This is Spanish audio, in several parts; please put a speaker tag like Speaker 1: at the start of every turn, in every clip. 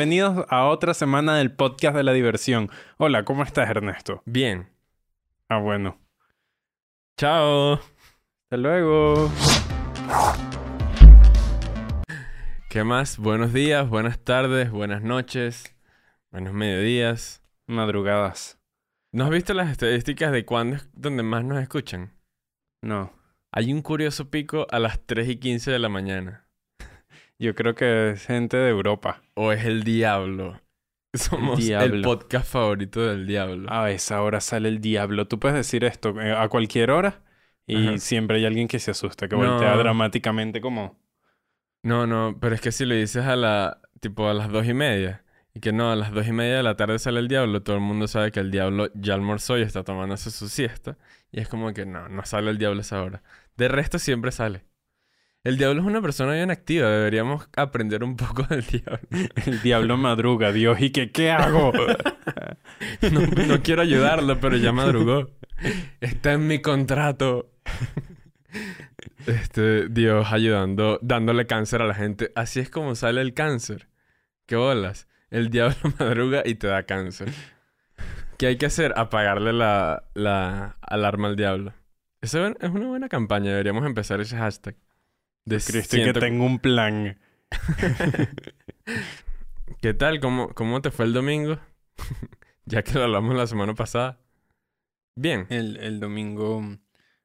Speaker 1: bienvenidos a otra semana del podcast de la diversión. Hola, ¿cómo estás, Ernesto?
Speaker 2: Bien.
Speaker 1: Ah, bueno.
Speaker 2: Chao.
Speaker 1: Hasta luego.
Speaker 2: ¿Qué más? Buenos días, buenas tardes, buenas noches, buenos mediodías.
Speaker 1: Madrugadas.
Speaker 2: ¿No has visto las estadísticas de cuándo es donde más nos escuchan?
Speaker 1: No.
Speaker 2: Hay un curioso pico a las 3 y 15 de la mañana.
Speaker 1: Yo creo que es gente de Europa.
Speaker 2: O es el diablo. Somos el,
Speaker 1: diablo.
Speaker 2: podcast favorito del diablo.
Speaker 1: A esa hora sale el diablo. Tú puedes decir esto eh, a cualquier hora y
Speaker 2: Ajá.
Speaker 1: siempre hay alguien que se asusta, que
Speaker 2: No.
Speaker 1: voltea dramáticamente como...
Speaker 2: No, no, pero es que si lo dices a la, tipo a las dos y media, y que no, a las dos y media de la tarde sale el diablo, todo el mundo sabe que el diablo ya almorzó y está tomándose su siesta, y es como que no, no sale el diablo a esa hora. De resto siempre sale. El diablo es una persona bien activa, deberíamos aprender un poco del diablo.
Speaker 1: El diablo madruga, Dios, ¿y qué, qué hago?
Speaker 2: No, no quiero ayudarlo, pero ya madrugó. Está en mi contrato. Este, Dios ayudando, dándole cáncer a la gente. Así es como sale el cáncer. ¿Qué bolas? El diablo madruga y te da cáncer. ¿Qué hay que hacer? Apagarle la, la alarma al diablo. Eso es una buena campaña. Deberíamos empezar ese hashtag. De
Speaker 1: Cristo, que tengo un plan.
Speaker 2: ¿Qué tal? ¿Cómo, ¿Cómo te fue el domingo? ya que lo hablamos la semana pasada. Bien.
Speaker 1: El, el domingo...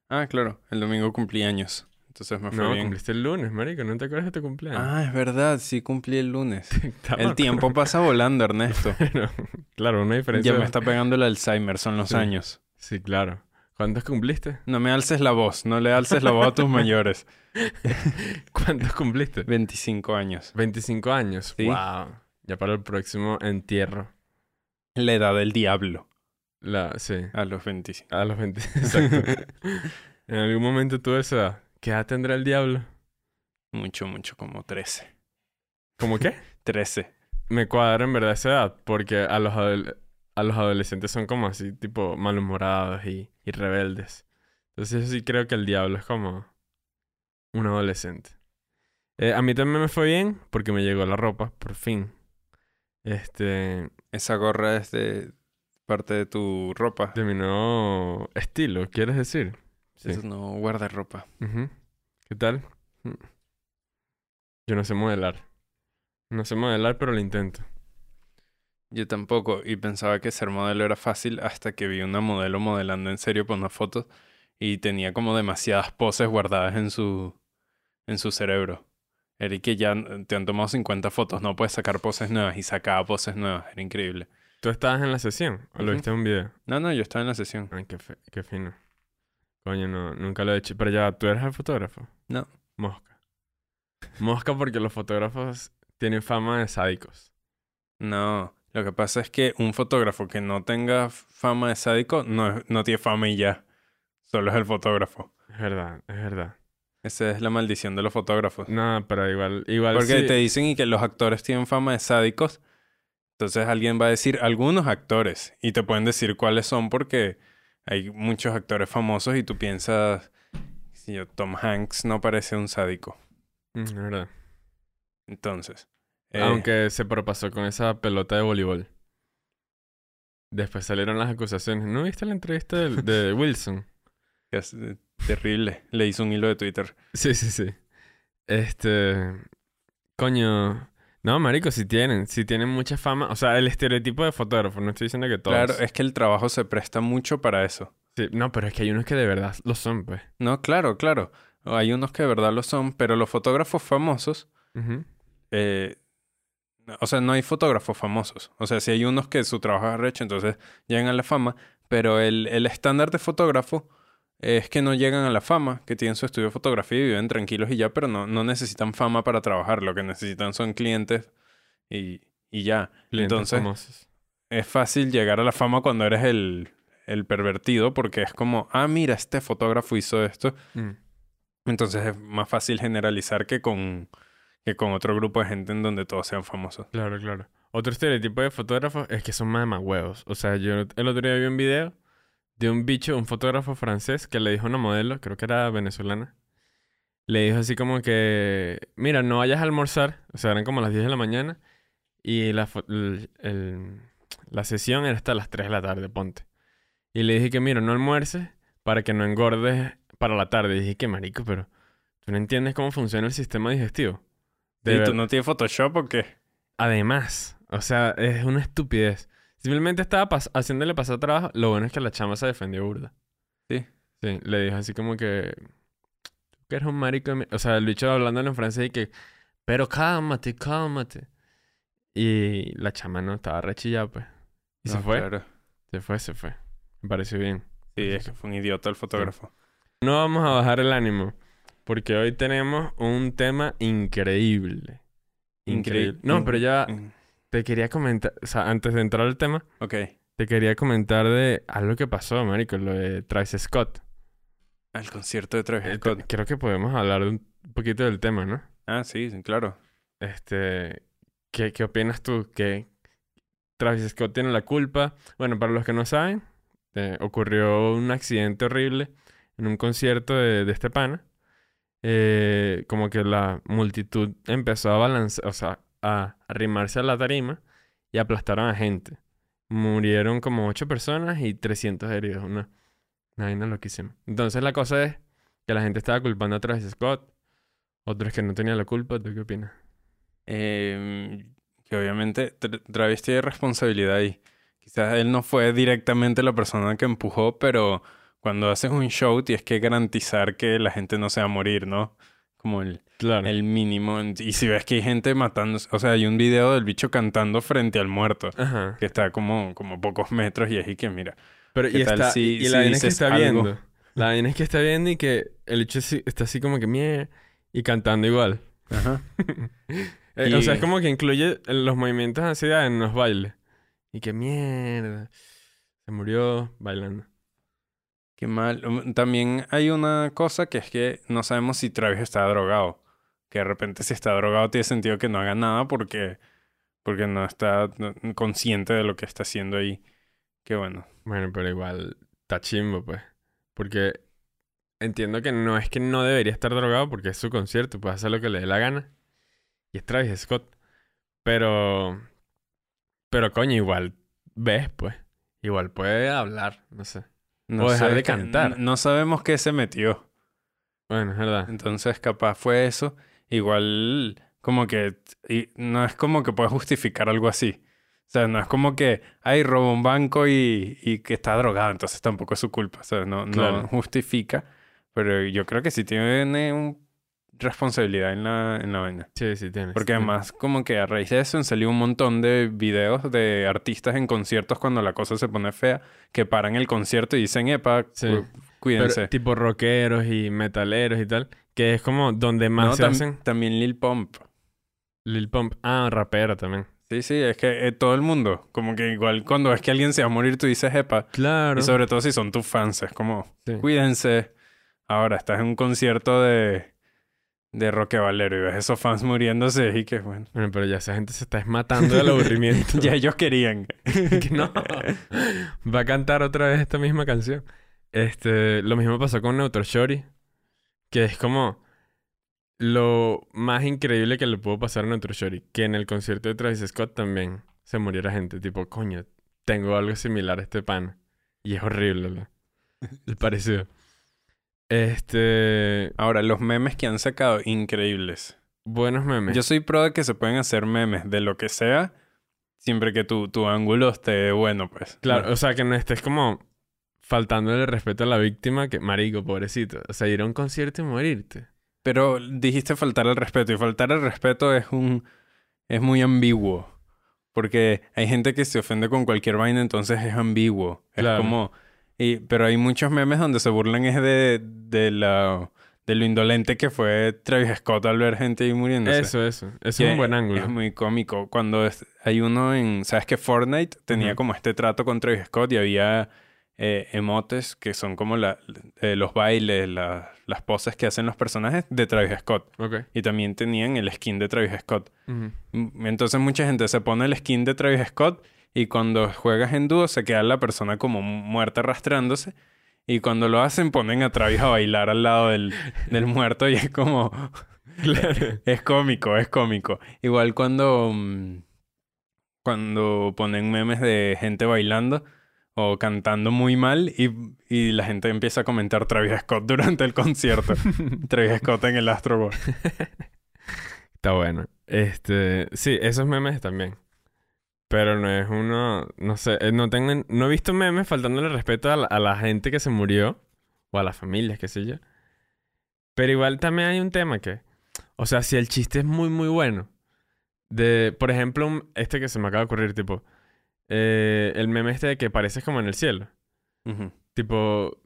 Speaker 1: Ah, claro, el domingo cumplí años. Entonces me fue
Speaker 2: No,
Speaker 1: bien.
Speaker 2: cumpliste el lunes, marico. ¿No te acuerdas de tu cumpleaños?
Speaker 1: Ah, es verdad, sí cumplí el lunes. El tiempo pasa volando, Ernesto.
Speaker 2: Pero, claro, una diferencia.
Speaker 1: Ya me está pegando el Alzheimer, son los
Speaker 2: Sí.
Speaker 1: años.
Speaker 2: Sí, claro. ¿Cuántos cumpliste?
Speaker 1: No me alces la voz, no le alces la voz a tus mayores.
Speaker 2: ¿Cuántos cumpliste?
Speaker 1: 25 años.
Speaker 2: 25 años.
Speaker 1: Sí.
Speaker 2: Wow. Ya para el próximo entierro.
Speaker 1: La edad del diablo.
Speaker 2: La, sí.
Speaker 1: A los 25.
Speaker 2: A los 20. Exacto. en algún momento tuve esa edad. ¿Qué edad tendrá el diablo?
Speaker 1: Mucho, mucho, como 13.
Speaker 2: ¿Cómo qué?
Speaker 1: 13.
Speaker 2: Me cuadra en verdad esa edad. Porque a los, a los adolescentes son como así, tipo malhumorados y, y rebeldes. Entonces yo sí creo que el diablo es como un adolescente. Eh, a mí también me fue bien porque me llegó la ropa, por fin. Este,
Speaker 1: Esa gorra es de parte de tu ropa.
Speaker 2: de mi nuevo estilo, ¿quieres decir? Sí.
Speaker 1: Eso no guarda ropa.
Speaker 2: ¿Qué tal? Mm. Yo no sé modelar. No sé modelar, pero lo intento.
Speaker 1: Yo tampoco, y pensaba que ser modelo era fácil hasta que vi una modelo modelando en serio por unas fotos y tenía como demasiadas poses guardadas en su, en su cerebro. Era y que ya te han tomado 50 fotos, no puedes sacar poses nuevas y sacaba poses nuevas, era increíble.
Speaker 2: ¿Tú estabas en la sesión o lo viste en un video?
Speaker 1: No, no, yo estaba en la sesión.
Speaker 2: Ay, qué, fe- qué fino. Coño, no, nunca lo he hecho. Pero ya, ¿tú eres el fotógrafo?
Speaker 1: No.
Speaker 2: Mosca. Mosca porque los fotógrafos tienen fama de sádicos.
Speaker 1: No, lo que pasa es que un fotógrafo que no tenga fama de sádico no, no tiene fama y ya. Solo es el fotógrafo.
Speaker 2: Es verdad, es verdad.
Speaker 1: Esa es la maldición de los fotógrafos.
Speaker 2: No, pero igual, igual
Speaker 1: Porque
Speaker 2: sí.
Speaker 1: te dicen y que los actores tienen fama de sádicos. Entonces alguien va a decir algunos actores. Y te pueden decir cuáles son porque hay muchos actores famosos y tú piensas, si yo, Tom Hanks no parece un sádico.
Speaker 2: Mm, es verdad.
Speaker 1: Entonces. Eh,
Speaker 2: Aunque se propasó con esa pelota de voleibol. Después salieron las acusaciones. ¿No viste la entrevista de, Wilson?
Speaker 1: es eh, terrible. Le hizo un hilo de Twitter.
Speaker 2: Sí, sí, sí. Este. Coño. No, marico, si tienen. Si tienen mucha fama. O sea, el estereotipo de fotógrafo. No estoy diciendo que todos.
Speaker 1: Claro, es que el trabajo se presta mucho para eso.
Speaker 2: Sí, no, pero es que hay unos que de verdad lo son, pues.
Speaker 1: No, claro, claro. Hay unos que de verdad lo son, pero los fotógrafos famosos, eh, o sea, no hay fotógrafos famosos. O sea, sí hay unos que su trabajo es arrecho, entonces llegan a la fama, pero el, el estándar de fotógrafo es que no llegan a la fama, que tienen su estudio de fotografía y viven tranquilos y ya, pero no, no necesitan fama para trabajar. Lo que necesitan son clientes y, y ya.
Speaker 2: Clientes
Speaker 1: Entonces,
Speaker 2: famosos.
Speaker 1: es fácil llegar a la fama cuando eres el, el pervertido, porque es como, ah, mira, este fotógrafo hizo esto.
Speaker 2: Mm.
Speaker 1: Entonces es más fácil generalizar que con, que con otro grupo de gente en donde todos sean famosos.
Speaker 2: Claro, claro. Otro estereotipo de fotógrafos es que son más huevos. O sea, yo el otro día vi un video de un bicho, un fotógrafo francés, que le dijo a una modelo, creo que era venezolana, le dijo así como que, mira, no vayas a almorzar, o sea, eran como las 10 de la mañana, Y la, la sesión era hasta las 3 de la tarde, ponte. Y le dije que, mira, no almuerces para que no engordes para la tarde. Y dije, que marico, pero tú no entiendes cómo funciona el sistema digestivo.
Speaker 1: ¿Y tú no tienes Photoshop o qué?
Speaker 2: Además, o sea, es una estupidez. Simplemente estaba pas- haciéndole pasar trabajo. Lo bueno es que la chama se defendió burda.
Speaker 1: Sí.
Speaker 2: Sí, le dijo así como que... Tú que eres un marico de mi-". O sea, el bicho hablándole en francés y que... Pero cálmate, cálmate. Y la chama no estaba rechillada, pues. Y se
Speaker 1: No,
Speaker 2: fue.
Speaker 1: claro.
Speaker 2: Se fue, se fue. Me pareció bien.
Speaker 1: Sí, es que fue un idiota el fotógrafo.
Speaker 2: No vamos a bajar el ánimo. Porque hoy tenemos un tema increíble. Increíble. No, pero ya te quería comentar... O sea, antes de entrar al tema...
Speaker 1: Ok.
Speaker 2: Te quería comentar de algo que pasó, marico, lo de Travis Scott.
Speaker 1: Al concierto de Travis
Speaker 2: Eh, te-
Speaker 1: Scott.
Speaker 2: creo que podemos hablar de un poquito del tema, ¿no?
Speaker 1: Ah, sí, sí, claro.
Speaker 2: Este, ¿qué, qué opinas tú? ¿Que Travis Scott tiene la culpa? Bueno, para los que no saben, eh, ocurrió un accidente horrible en un concierto de, de este pana. Eh, como que la multitud empezó a balancear, o sea, a arrimarse a la tarima y aplastaron a gente. Murieron como ocho personas y 300 heridos. Una, una vaina loquísima. Entonces la cosa es que la gente estaba culpando a Travis Scott. Otros que no tenían la culpa. ¿Tú qué opinas?
Speaker 1: Eh, que obviamente Tra- Travis tiene responsabilidad ahí. Quizás él no fue directamente la persona que empujó, pero cuando haces un show tienes que garantizar que la gente no se va a morir, ¿no? Como el,
Speaker 2: Claro.
Speaker 1: el mínimo. Y si ves que hay gente matando, o sea, hay un video del bicho cantando frente al muerto,
Speaker 2: Ajá.
Speaker 1: que está como, como pocos metros y así que mira.
Speaker 2: Pero
Speaker 1: ¿Qué
Speaker 2: y
Speaker 1: tal
Speaker 2: está,
Speaker 1: si-
Speaker 2: y, y
Speaker 1: si
Speaker 2: la es que está
Speaker 1: algo?
Speaker 2: viendo. La vaina es que está viendo y que el es- está así como que mie y cantando igual.
Speaker 1: Ajá.
Speaker 2: Eh, O sea,
Speaker 1: Y-
Speaker 2: es como que incluye los movimientos de ansiedad en los bailes. Y que mierda. Se murió bailando.
Speaker 1: Qué mal. Um, También hay una cosa que es que no sabemos si Travis está drogado. Que de repente si está drogado tiene sentido que no haga nada porque, porque no está consciente de lo que está haciendo ahí. Qué bueno.
Speaker 2: Bueno, pero igual está chimbo, pues. Porque entiendo que no es que no debería estar drogado porque es su concierto, puede hacer lo que le dé la gana. Y es Travis Scott. Pero. Pero coño, igual ves, pues. Igual puede hablar, no sé.
Speaker 1: No
Speaker 2: O dejar de cantar.
Speaker 1: No sabemos qué se metió.
Speaker 2: Bueno, es verdad.
Speaker 1: Entonces capaz fue eso. Igual como que... y no es como que puedes justificar algo así. O sea, no es como que, ay, robó un banco y, y que está drogado, entonces tampoco es su culpa. O sea, no, no
Speaker 2: Claro.
Speaker 1: justifica. Pero yo creo que sí tiene un responsabilidad en la, en la vaina.
Speaker 2: Sí, sí, tienes.
Speaker 1: Porque además, como que a raíz de eso han salido un montón de videos de artistas en conciertos cuando la cosa se pone fea, que paran el concierto y dicen, epa,
Speaker 2: Sí.
Speaker 1: cu-
Speaker 2: Pero
Speaker 1: cuídense.
Speaker 2: tipo rockeros y metaleros y tal. Que es como donde más
Speaker 1: No,
Speaker 2: se
Speaker 1: tam-
Speaker 2: hacen.
Speaker 1: También Lil Pump.
Speaker 2: Lil Pump. Ah, rapero también.
Speaker 1: Sí, sí, es que eh, todo el mundo, como que igual cuando ves que alguien se va a morir, tú dices, epa.
Speaker 2: Claro.
Speaker 1: Y sobre todo si son tus fans, es como,
Speaker 2: Sí.
Speaker 1: cuídense. Ahora estás en un concierto de, de Roque Valero y ves esos fans muriéndose y que bueno.
Speaker 2: Bueno, pero ya esa gente se está matando del aburrimiento.
Speaker 1: ya ellos querían.
Speaker 2: que no. Va a cantar otra vez esta misma canción. Este, lo mismo pasó con Neutro Shorty, que es como lo más increíble que le pudo pasar a Neutro Shorty, que en el concierto de Travis Scott también se muriera gente, tipo, coño, tengo algo similar a este pan. Y es horrible, ¿no? El parecido. Este,
Speaker 1: Ahora, los memes que han sacado, increíbles.
Speaker 2: buenos memes.
Speaker 1: Yo soy pro de que se pueden hacer memes de lo que sea, siempre que tu, tu ángulo esté bueno, pues.
Speaker 2: Claro, o sea, que no estés como faltándole respeto a la víctima, que marico, pobrecito. O sea, ir a un concierto y morirte.
Speaker 1: Pero dijiste faltar al respeto y faltar al respeto es un es muy ambiguo. Porque hay gente que se ofende con cualquier vaina, entonces es ambiguo.
Speaker 2: Claro.
Speaker 1: Es como y pero hay muchos memes donde se burlan es de de la de lo indolente que fue Travis Scott al ver gente ahí muriéndose.
Speaker 2: Eso, eso. Eso es un buen ángulo.
Speaker 1: Es muy cómico. Cuando es- hay uno en... ¿Sabes que Fortnite tenía como este trato con Travis Scott y había eh, emotes que son como la, eh, los bailes, la- las poses que hacen los personajes de Travis Scott.
Speaker 2: Ok.
Speaker 1: Y también tenían el skin de Travis Scott. Mm, Entonces mucha gente se pone el skin de Travis Scott y cuando juegas en dúo se queda la persona como muerta arrastrándose. Y cuando lo hacen ponen a Travis a bailar al lado del, del muerto y es como...
Speaker 2: Claro.
Speaker 1: Es cómico, es cómico. Igual cuando... mm, cuando ponen memes de gente bailando o cantando muy mal y, y la gente empieza a comentar Travis Scott durante el concierto. Travis Scott en el Astro Boy.
Speaker 2: Está bueno. Este, sí, esos memes también. Pero no es uno, no sé, eh, no tengo, no he visto memes faltándole respeto a la, a la gente que se murió o a las familias, qué sé yo. Pero igual también hay un tema que, o sea, si el chiste es muy, muy bueno, de, por ejemplo, este que se me acaba de ocurrir, tipo, eh, el meme este de que pareces como en el cielo.
Speaker 1: Ujú.
Speaker 2: Tipo,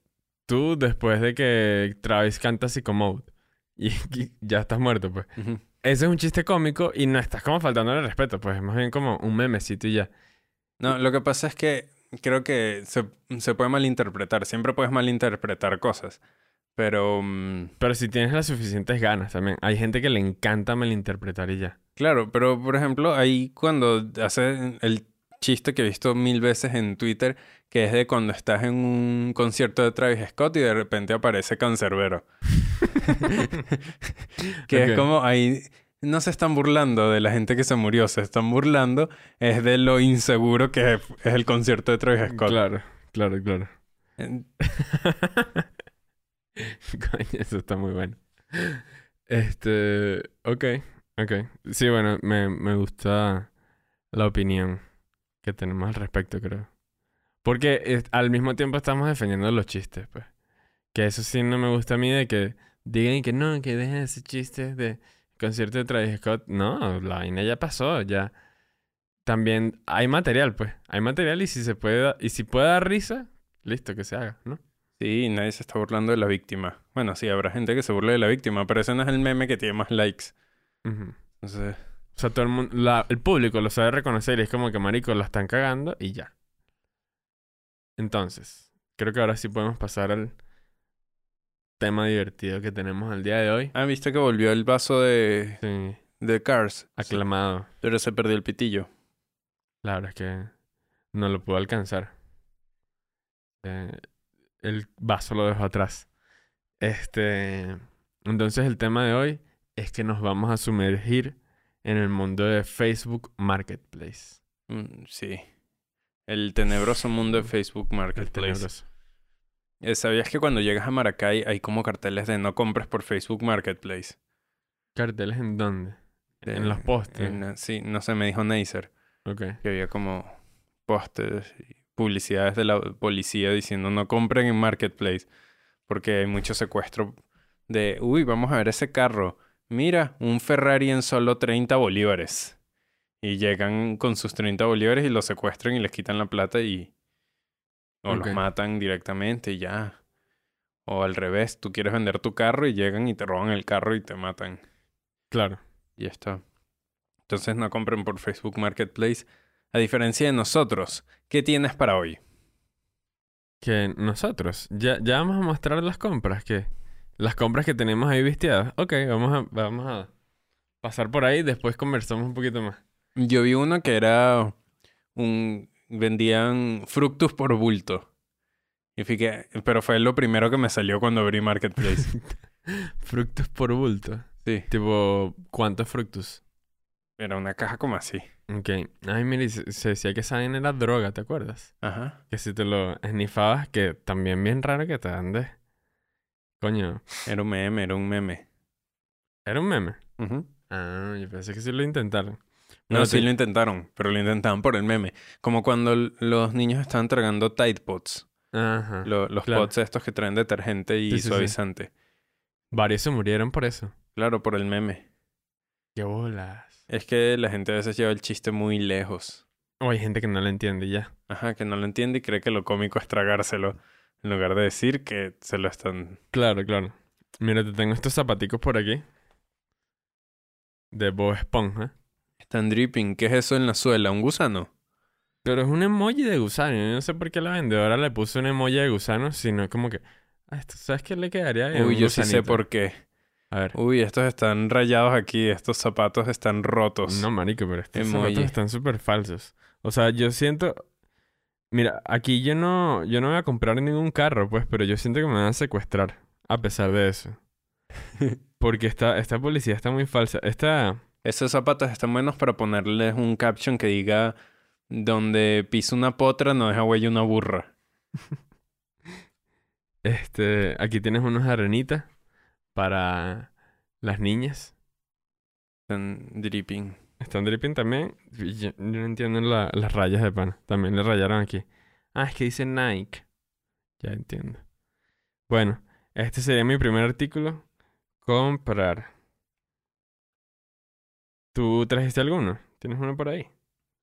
Speaker 2: tú después de que Travis canta Psychomode y, y ya estás muerto, pues.
Speaker 1: Ujú.
Speaker 2: Ese es un chiste cómico y no estás como faltándole respeto, pues es más bien como un memecito y ya.
Speaker 1: No, lo que pasa es que creo que se, se puede malinterpretar. Siempre puedes malinterpretar cosas. Pero, mm,
Speaker 2: Pero si tienes las suficientes ganas también. Hay gente que le encanta malinterpretar y ya.
Speaker 1: claro, pero por ejemplo, ahí cuando hace el chiste que he visto mil veces en Twitter, que es de cuando estás en un concierto de Travis Scott y de repente aparece Cancerbero. que es como ahí no se están burlando de la gente que se murió, se están burlando es de lo inseguro que es el concierto de Travis Scott.
Speaker 2: Claro, claro, claro. Coño, eso está muy bueno. Este, ok, ok. Sí, bueno, me, me gusta la opinión que tenemos al respecto, creo. Porque al mismo tiempo estamos defendiendo los chistes, pues. Que eso sí no me gusta a mí de que digan que no, que dejen ese chiste de concierto de Travis Scott. No, la vaina ya pasó, ya. También hay material, pues. Hay material y si se puede, da- y si puede dar risa, listo, que se haga, ¿no?
Speaker 1: Sí, nadie se está burlando de la víctima. Bueno, sí, habrá gente que se burle de la víctima, pero ese no es el meme que tiene más likes.
Speaker 2: Ujú.
Speaker 1: Entonces,
Speaker 2: O sea, todo el mundo, la- el público lo sabe reconocer y es como que marico la están cagando y ya. Entonces, creo que ahora sí podemos pasar al tema divertido que tenemos al día de hoy.
Speaker 1: ah, viste que volvió el vaso de,
Speaker 2: Sí,
Speaker 1: de Cars,
Speaker 2: aclamado.
Speaker 1: pero se perdió el pitillo.
Speaker 2: La verdad es que no lo pudo alcanzar. Eh, el vaso lo dejó atrás. Este, entonces el tema de hoy es que nos vamos a sumergir en el mundo de Facebook Marketplace.
Speaker 1: Mm, sí. El tenebroso mundo de Facebook Marketplace. Eh, ¿Sabías que cuando llegas a Maracay hay como carteles de no compres por Facebook Marketplace?
Speaker 2: ¿Carteles en dónde?
Speaker 1: De-
Speaker 2: En los postes.
Speaker 1: en la- sí, no sé, me dijo Neisser
Speaker 2: Ok.
Speaker 1: que había como postes y publicidades de la policía diciendo no compren en Marketplace porque hay mucho secuestro de, uy, vamos a ver ese carro. Mira, un Ferrari en solo 30 bolívares. Y llegan con sus 30 bolívares y los secuestran y les quitan la plata y... O los matan directamente y ya. O al revés, tú quieres vender tu carro y llegan y te roban el carro y te matan.
Speaker 2: Claro.
Speaker 1: Y ya está. Entonces no compren por Facebook Marketplace. A diferencia de nosotros, ¿qué tienes para hoy?
Speaker 2: Que nosotros, ya, ya vamos a mostrar las compras, que las compras que tenemos ahí visteadas. Ok, vamos a, vamos a pasar por ahí, después conversamos un poquito más.
Speaker 1: Yo vi uno que era un... vendían fructus por bulto. Y fíjate, pero fue lo primero que me salió cuando abrí Marketplace.
Speaker 2: Fructus por bulto.
Speaker 1: Sí,
Speaker 2: Tipo, ¿cuántos fructus?
Speaker 1: era una caja como así.
Speaker 2: Ok. Ay, mire, se, se decía que esa vaina era droga, ¿te acuerdas?
Speaker 1: Ajá.
Speaker 2: Que si te lo esnifabas, que también bien raro que te dan de... Coño,
Speaker 1: Era un meme, era un meme.
Speaker 2: era un meme.
Speaker 1: Ujú.
Speaker 2: Ah, yo pensé que sí lo intentaron.
Speaker 1: No, sí lo intentaron, pero lo intentaban por el meme. Como cuando los niños estaban tragando Tide Pods.
Speaker 2: Ajá.
Speaker 1: lo- los
Speaker 2: claro.
Speaker 1: pods estos que traen detergente y
Speaker 2: Sí, sí, sí.
Speaker 1: suavizante.
Speaker 2: Varios se murieron por eso.
Speaker 1: Claro, por el meme.
Speaker 2: ¡Qué bolas!
Speaker 1: Es que la gente a veces lleva el chiste muy lejos.
Speaker 2: O hay gente que no lo entiende ya.
Speaker 1: Ajá, que no lo entiende y cree que lo cómico es tragárselo. En lugar de decir que se lo están...
Speaker 2: Claro, claro. Mira, te tengo estos zapaticos por aquí. De Bob Esponja.
Speaker 1: Están dripping. ¿Qué es eso en la suela? ¿Un gusano?
Speaker 2: Pero es un emoji de gusano. Yo no sé por qué la vendedora le puso un emoji de gusano, sino como que... Ah, esto, ¿sabes qué le quedaría?
Speaker 1: Uy,
Speaker 2: Un
Speaker 1: yo sí sé por qué.
Speaker 2: A ver.
Speaker 1: Uy, estos están rayados aquí. Estos zapatos están rotos.
Speaker 2: No, marico, pero estos
Speaker 1: Emoji.
Speaker 2: zapatos están súper falsos. O sea, yo siento... Mira, aquí yo no, yo no voy a comprar ningún carro, pues, pero yo siento que me van a secuestrar, a pesar de eso. Porque esta, esta publicidad está muy falsa. Esta...
Speaker 1: Esos zapatos están buenos para ponerles un caption que diga Donde pisa una potra no deja huella una burra.
Speaker 2: Este, aquí tienes unos arenitas para las niñas.
Speaker 1: Están dripping.
Speaker 2: Están dripping también. Yo, no entiendo la- las rayas de pana. También le rayaron aquí. Ah, es que dice Nike. Ya entiendo. Bueno, este sería mi primer artículo. Comprar. ¿Tú trajiste alguno? ¿Tienes uno por ahí?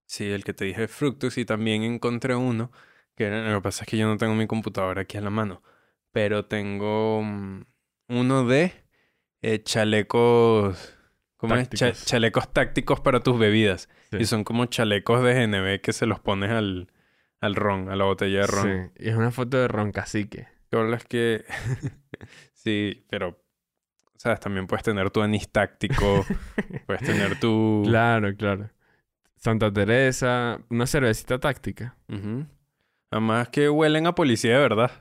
Speaker 1: Sí, el que te dije Fructus y también encontré uno, que lo que pasa es que yo no tengo mi computadora aquí a la mano, pero tengo mm, uno de eh, chalecos, ¿cómo es? Cha- chalecos tácticos para tus bebidas.
Speaker 2: Sí.
Speaker 1: Y son como chalecos de GNB que se los pones al, al ron, a la botella de ron.
Speaker 2: Sí, y es una foto de Ron Cacique.
Speaker 1: Que hablas que... sí, pero... ¿Sabes? También puedes tener tu anís táctico, puedes tener tu...
Speaker 2: Claro, claro. Santa Teresa, una cervecita táctica.
Speaker 1: Además que huelen a policía de verdad.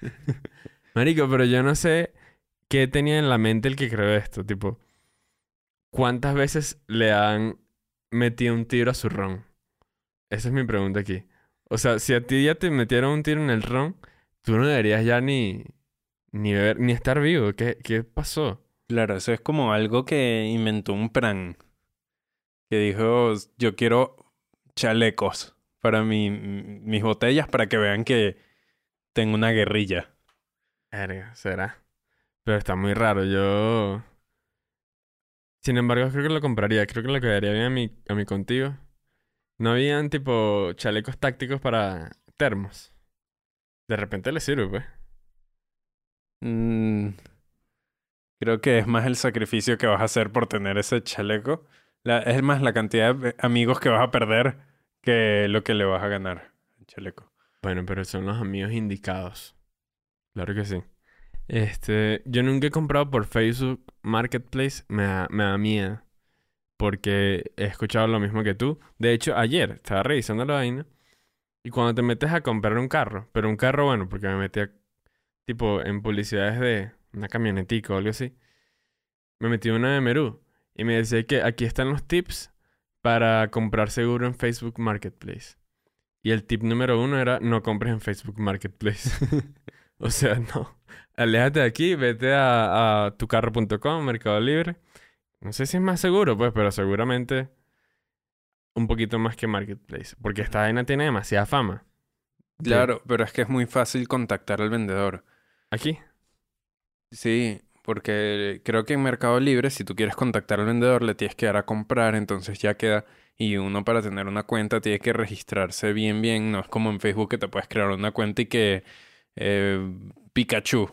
Speaker 2: Marico, pero yo no sé qué tenía en la mente el que creó esto. Tipo, ¿cuántas veces le han metido un tiro a su ron? Esa es mi pregunta aquí. O sea, si a ti ya te metieron un tiro en el ron, tú no deberías ya ni, ni beber, ni estar vivo. ¿Qué, qué pasó?
Speaker 1: Claro, eso es como algo que inventó un pran. Que dijo, yo quiero chalecos para mi, mis botellas para que vean que tengo una guerrilla.
Speaker 2: Será. Pero está muy raro. Yo. Sin embargo, creo que lo compraría. Creo que le quedaría bien a mi, a mi contigo. No habían tipo chalecos tácticos para termos. De repente le sirve, pues.
Speaker 1: Mm, creo que es más el sacrificio que vas a hacer por tener ese chaleco. La- es más la cantidad de amigos que vas a perder que lo que le vas a ganar. El chaleco.
Speaker 2: Bueno, pero son los amigos indicados. Claro que sí. Este, yo nunca he comprado por Facebook Marketplace, me da, me da miedo. Porque he escuchado lo mismo que tú. De hecho, ayer estaba revisando la vaina. Y cuando te metes a comprar un carro, pero un carro bueno, porque me metí a, tipo en publicidades de una camionetica o algo así. Me metí una de Merú. Y me decía que aquí están los tips para comprar seguro en Facebook Marketplace. Y el tip número uno era no compres en Facebook Marketplace. o sea, no. Aléjate de aquí, vete a, a tucarro.com, Mercado Libre. No sé si es más seguro, pues, pero seguramente un poquito más que Marketplace. Porque esta vaina tiene demasiada fama.
Speaker 1: Claro, pero es que es muy fácil contactar al vendedor.
Speaker 2: Aquí.
Speaker 1: Sí, porque creo que en Mercado Libre, si tú quieres contactar al vendedor, le tienes que dar a comprar, entonces ya queda. Y uno para tener una cuenta tiene que registrarse bien, bien. No es como en Facebook que te puedes crear una cuenta y que eh, Pikachu.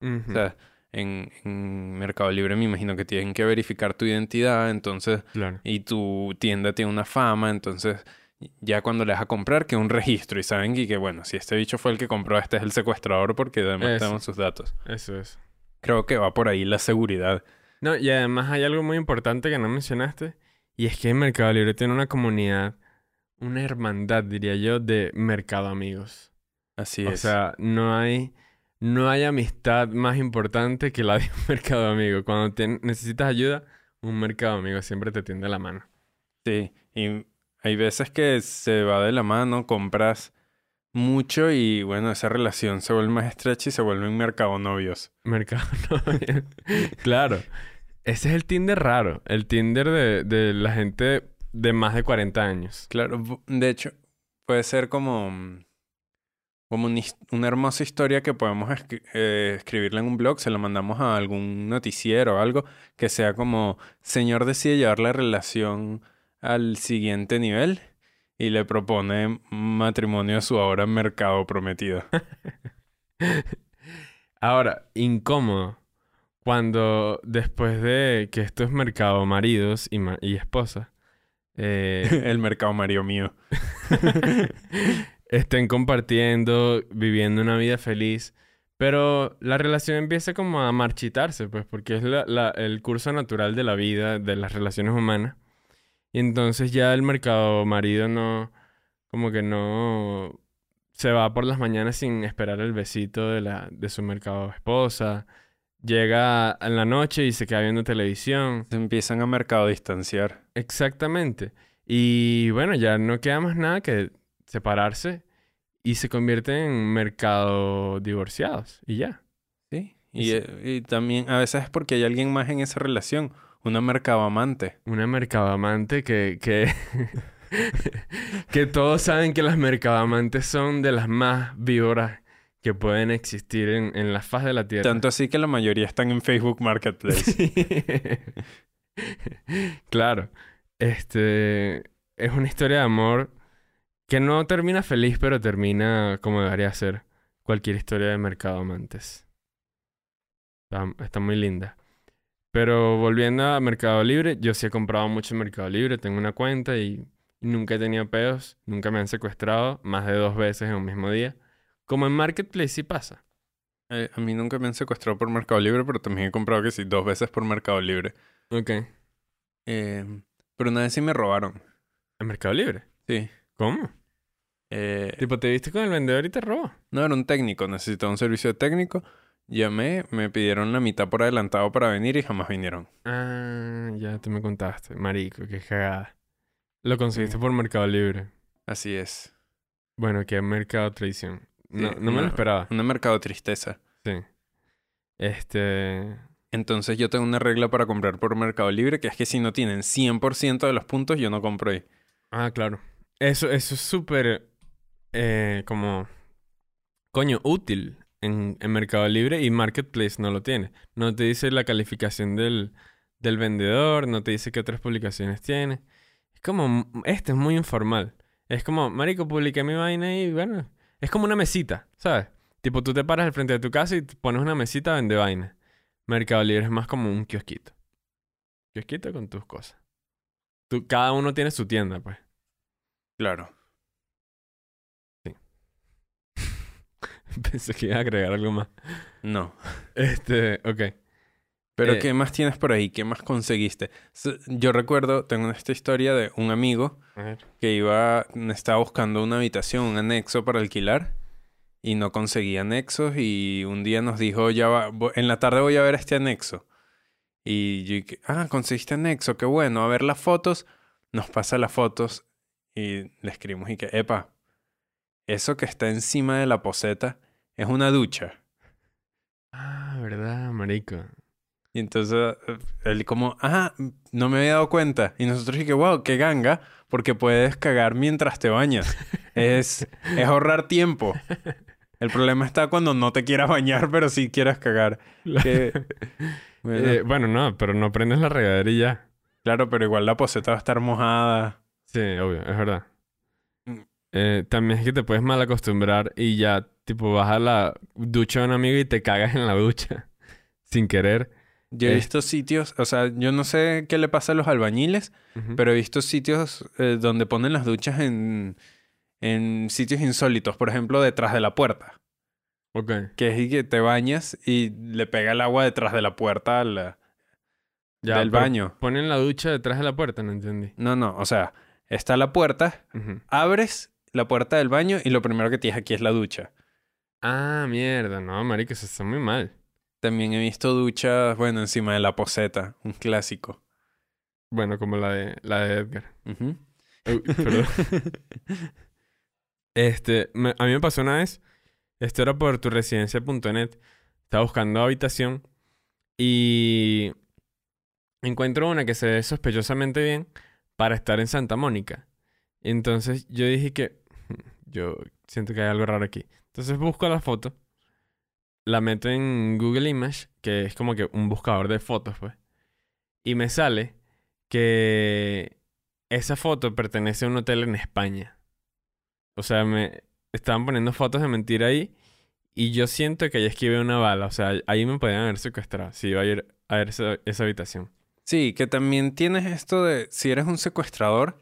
Speaker 2: Ujú.
Speaker 1: O sea, en, en Mercado Libre me imagino que tienen que verificar tu identidad, entonces,
Speaker 2: Claro.
Speaker 1: y tu tienda tiene una fama, entonces ya cuando le vas a comprar, que un registro y saben que, que, bueno, si este bicho fue el que compró, este es el secuestrador porque además
Speaker 2: Eso.
Speaker 1: tenemos sus datos.
Speaker 2: Eso es.
Speaker 1: Creo que va por ahí la seguridad.
Speaker 2: No, y además hay algo muy importante que no mencionaste. Y es que Mercado Libre tiene una comunidad, una hermandad, diría yo, de mercado amigos.
Speaker 1: Así
Speaker 2: O
Speaker 1: es.
Speaker 2: sea, no hay, no hay amistad más importante que la de un mercado amigo. Cuando te- necesitas ayuda, un mercado amigo siempre te tiende la mano.
Speaker 1: Sí, y hay veces que se va de la mano, compras mucho y bueno, esa relación se vuelve más estrecha y se vuelven mercado novios.
Speaker 2: Mercado novio. claro. Ese es el Tinder raro. El Tinder de, de la gente de más de 40 años.
Speaker 1: Claro, de hecho, puede ser como, mm, como una, hermosa historia que podemos escri- eh, escribirla en un blog, se la mandamos a algún noticiero o algo, que sea como, señor decide llevar la relación al siguiente nivel y le propone matrimonio a su ahora mercado prometido.
Speaker 2: Ahora, incómodo. Cuando después de que esto es mercado maridos y, ma- y esposas, eh,
Speaker 1: El mercado Mario mío.
Speaker 2: estén compartiendo, viviendo una vida feliz, pero la relación empieza como a marchitarse, pues, porque es la- la- el curso natural de la vida, de las relaciones humanas. Y entonces ya el mercado marido no, como que no se va por las mañanas sin esperar el besito de la, de su mercado esposa. Llega en la noche y se queda viendo televisión.
Speaker 1: Se empiezan a mercado distanciar.
Speaker 2: Exactamente. Y bueno, ya no queda más nada que separarse y se convierten en mercado divorciados y ya.
Speaker 1: Sí. Y, y también a veces es porque hay alguien más en esa relación. Una mercabamante.
Speaker 2: Una mercabamante que, que, que todos saben que las mercabamantes son de las más víboras que pueden existir en, en la faz de la tierra.
Speaker 1: Tanto así que la mayoría están en Facebook Marketplace.
Speaker 2: claro. Este es una historia de amor que no termina feliz, pero termina como debería ser cualquier historia de mercado amantes. Está, está muy linda. Pero volviendo a Mercado Libre, yo sí he comprado mucho en Mercado Libre, tengo una cuenta y nunca he tenido pedos, nunca me han secuestrado más de dos veces en un mismo día. Como en Marketplace sí pasa.
Speaker 1: Eh, a mí nunca me han secuestrado por Mercado Libre, pero también he comprado que sí, dos veces por Mercado Libre.
Speaker 2: Ok.
Speaker 1: Eh, pero una vez sí me robaron.
Speaker 2: ¿En Mercado Libre?
Speaker 1: Sí.
Speaker 2: ¿Cómo?
Speaker 1: Eh,
Speaker 2: Tipo, te viste con el vendedor y te robó.
Speaker 1: no era un técnico, necesitaba un servicio de técnico. Llamé, me pidieron la mitad por adelantado para venir y jamás vinieron.
Speaker 2: Ah, ya te me contaste. Marico, qué cagada. Lo conseguiste por Mercado Libre.
Speaker 1: Así es.
Speaker 2: Bueno, que Mercado Tradición. No,
Speaker 1: Sí,
Speaker 2: no me lo esperaba.
Speaker 1: Un mercado tristeza.
Speaker 2: Sí. Este...
Speaker 1: Entonces yo tengo una regla para comprar por Mercado Libre, que es que si no tienen 100% de los puntos, yo no compro ahí.
Speaker 2: Ah, claro. Eso, eso es súper... eh, como... Coño, útil en, en Mercado Libre y Marketplace no lo tiene. No te dice la calificación del, del vendedor, no te dice qué otras publicaciones tiene. Es como... Este es muy informal. Es como, marico, publiqué mi vaina y bueno... Es como una mesita, ¿sabes? Tipo, tú te paras al frente de tu casa y te pones una mesita vende vaina. Mercado Libre es más como un kiosquito. Kiosquito con tus cosas. Tú, cada uno tiene su tienda, pues.
Speaker 1: Claro.
Speaker 2: Pensé que iba a agregar algo más.
Speaker 1: No.
Speaker 2: Este, ok.
Speaker 1: Pero
Speaker 2: Eh,
Speaker 1: ¿qué más tienes por ahí? ¿Qué más conseguiste? Yo recuerdo, tengo esta historia de un amigo que iba, estaba buscando una habitación, un anexo para alquilar y no conseguía anexos y un día nos dijo, ya va, en la tarde voy a ver este anexo. Y yo, dije, ah, conseguiste anexo, qué bueno, a ver las fotos. Nos pasa las fotos y le escribimos y que, epa, eso que está encima de la poseta es una ducha.
Speaker 2: Ah, verdad, marico.
Speaker 1: Y entonces eh, él como, ah, no me había dado cuenta. Y nosotros dije, wow, qué ganga, porque puedes cagar mientras te bañas. Es, es ahorrar tiempo. El problema está cuando no te quieras bañar, pero sí quieras cagar. Que- bueno,
Speaker 2: Eh, bueno, no, pero no prendes la regadera y ya.
Speaker 1: claro, pero igual la poseta va a estar mojada.
Speaker 2: Sí, obvio, es verdad.
Speaker 1: Mm.
Speaker 2: Eh, también es que te puedes mal acostumbrar y ya, tipo, vas a la ducha de un amigo y te cagas en la ducha. Sin querer.
Speaker 1: Yo he visto sitios, o sea, yo no sé qué le pasa a los albañiles,
Speaker 2: Ujú.
Speaker 1: pero he visto sitios eh, donde ponen las duchas en, en sitios insólitos, por ejemplo, detrás de la puerta.
Speaker 2: Ok.
Speaker 1: Que es y que te bañas y le pega el agua detrás de la puerta al-
Speaker 2: Ya,
Speaker 1: del baño.
Speaker 2: Ponen la ducha detrás de la puerta, no entendí.
Speaker 1: No, no, o sea, está la puerta, abres la puerta del baño y lo primero que tienes aquí es la ducha.
Speaker 2: Ah, mierda. No, marico, eso está muy mal.
Speaker 1: También he visto duchas, bueno, encima de la poseta, un clásico.
Speaker 2: Bueno, como la de, la de Edgar. Uy, perdón. Este, me- a mí me pasó una vez, esto era por tu residencia.net, estaba buscando habitación y encuentro una que se ve sospechosamente bien para estar en Santa Mónica. Entonces yo dije que yo siento que hay algo raro aquí. Entonces busco la foto, la meto en Google Image, que es como que un buscador de fotos, pues. Y me sale que esa foto pertenece a un hotel en España. O sea, me estaban poniendo fotos de mentira ahí y yo siento que ahí esquivé una bala. O sea, ahí me podían haber secuestrado si iba a ir a esa habitación.
Speaker 1: Sí, que también tienes esto de, si eres un secuestrador,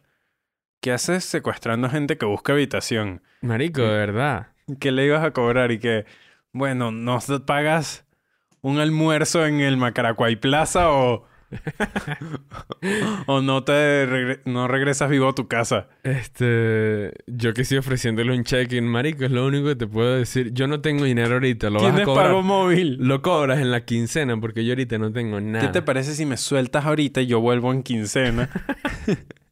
Speaker 1: ¿qué haces secuestrando gente que busca habitación?
Speaker 2: Marico, de verdad.
Speaker 1: ¿Qué le ibas a cobrar? Y que, bueno, no te pagas un almuerzo en el Macaracuay Plaza o, o no te regre- no regresas vivo a tu casa.
Speaker 2: Este, yo que estoy ofreciéndole un check-in, marico, es lo único que te puedo decir. Yo no tengo dinero ahorita, lo vas a
Speaker 1: ¿Tienes
Speaker 2: cobrar.
Speaker 1: pago móvil?
Speaker 2: Lo cobras en la quincena porque yo ahorita no tengo nada.
Speaker 1: ¿Qué te parece si me sueltas ahorita y yo vuelvo en quincena?